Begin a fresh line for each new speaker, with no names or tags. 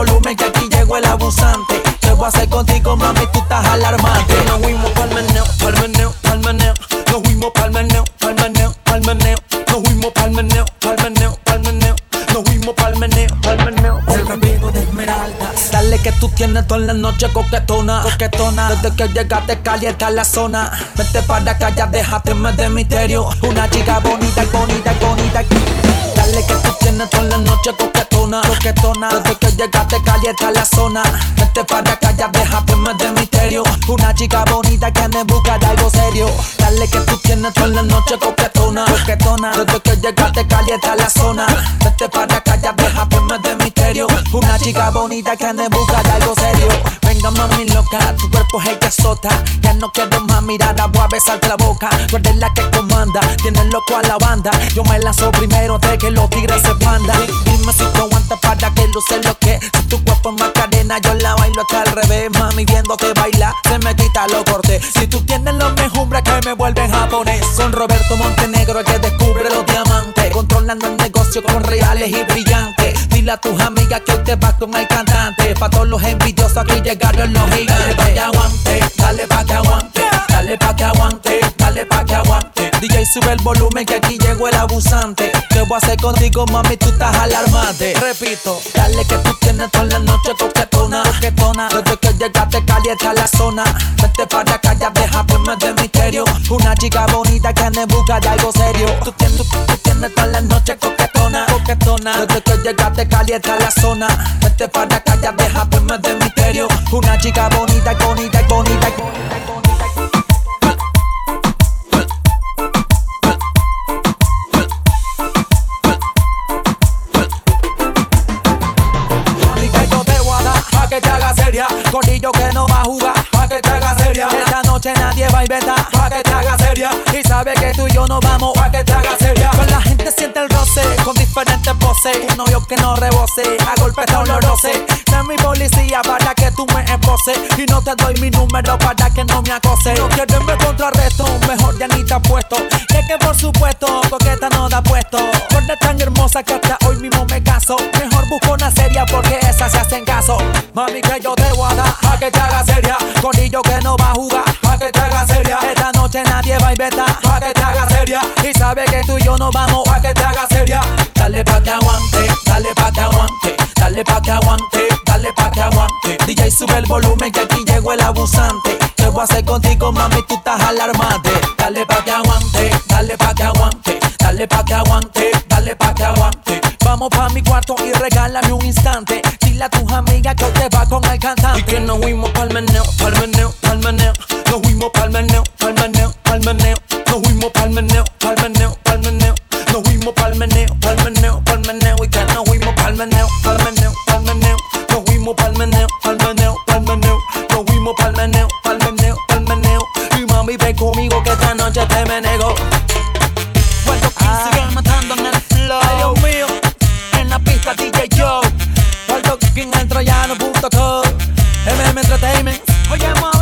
volumen que aquí llegó el abusante. ¿Qué voy a hacer contigo, mami? Tú estás alarmante. Nos
fuimos pa'l meneo, pa'l meneo, pa'l meneo. Nos fuimos pa'l meneo, pa'l meneo, pa'l meneo.
Nos
fuimos pa'l meneo, pa'l meneo,
pa'l meneo. Nos fuimos pa'l meneo, pa'l meneo. El camino de esmeraldas. Dale que tú tienes toda la noche coquetona, coquetona. Desde que llegaste calienta la zona. Vete para acá, ya déjate más de misterio. Una chica bonita, bonita, bonita. Dale que tú tienes toda la noche coquetona, coquetona. Desde que llegaste calienta la zona. Vete para acá, ya déjate de misterio. Una chica bonita que en busca de algo serio. Dale que tú tienes toda la noche coquetona, coquetona. Desde que llegaste calienta la zona. Vete para acá, ya. Una chica bonita que anda en busca algo serio. Venga mami loca, tu cuerpo es el que sota Ya no quiero más mirar, voy a besarte la boca. Tú la que comanda, tienes loco a la banda. Yo me lanzo primero de que los tigres se pandan. Dime si tú aguantas para que luce lo que. Si tu cuerpo es más yo la bailo hasta al revés. Mami, viéndote bailar, se me quita lo corte. Si tú tienes los mejumbres que me vuelven japonés. Son Roberto Montenegro el que descubre los diamantes. Controlando el negocio con reales y brillantes. Dile a tus amigas que hoy te vas con el cantante. Pa' todos los envidiosos aquí llegaron los gigantes. Dale pa' que aguante, dale pa' que aguante. Dale pa' que aguante, dale pa' que aguante. DJ sube el volumen que aquí llegó el abusante. ¿Qué voy a hacer contigo, mami? Tú estás alarmante. Repito, dale que tú tienes toda la noche coquetona, coquetona. Desde que llegaste calienta la zona. Vete para acá, ya déjate de misterio. Una chica bonita que anda en busca de algo serio. Tú tienes, tú, tú tienes toda la noche coquetona, coquetona. Desde que llegaste calienta la zona. Vete para acá, ya déjate de misterio. Una chica bonita, bonita, bonita, bonita. Mami, noche nadie va a inventar pa' que te seria. Y sabe que tú y yo nos vamos pa' que te seria. Con la gente siente el roce con diferentes poses. Un novio que no rebose, a golpe está olorose. Sé mi policía para que tú me exposes. Y no te doy mi número para que no me acose. No quieren ver contrarresto, mejor ya ni te apuesto. Que que por supuesto, coqueta no da puesto. Con tan hermosa que hasta hoy mismo me caso. Mejor busco una seria porque esas se hacen caso. Mami, que yo te voy a dar pa' que te haga seria. Nadie va a inventar pa' que te haga seria. Y sabe que tú y yo nos vamos pa' que te haga seria. Dale pa' que aguante, dale pa' que aguante. Dale pa' que aguante, dale pa' que aguante. DJ sube el volumen que aquí llegó el abusante. ¿Qué voy a hacer contigo, mami? Tú estás alarmante. Dale pa' que aguante, dale pa' que aguante. Dale pa' que aguante, dale pa' que aguante. Vamos pa' mi cuarto y regálame un instante. Dile a tus amigas que te va con el cantante. Y que nos fuimos pa'l meneo, pa'l meneo, pa'l meneo. Nos fuimos pa'l meneo, pa'l meneo, pa'l meneo. Nos fuimos pa'l meneo, pa'l meneo, pa'l meneo. Nos fuimos pa'l meneo, pa'l meneo, pa'l meneo. Y que nos fuimos pa'l meneo, pa'l meneo, pa'l meneo. Nos fuimos pa'l meneo, pa'l meneo, pa'l meneo. Nos fuimos pa'l meneo, pa'l meneo, pa'l meneo. Y mami, ven conmigo que esta noche te me nego. Puerto King sigue matando en el flow. Ay, Dios mío, en la pista DJ Joe. Puerto King en troyano.com. MM Entertainment. Oye, Mobeto.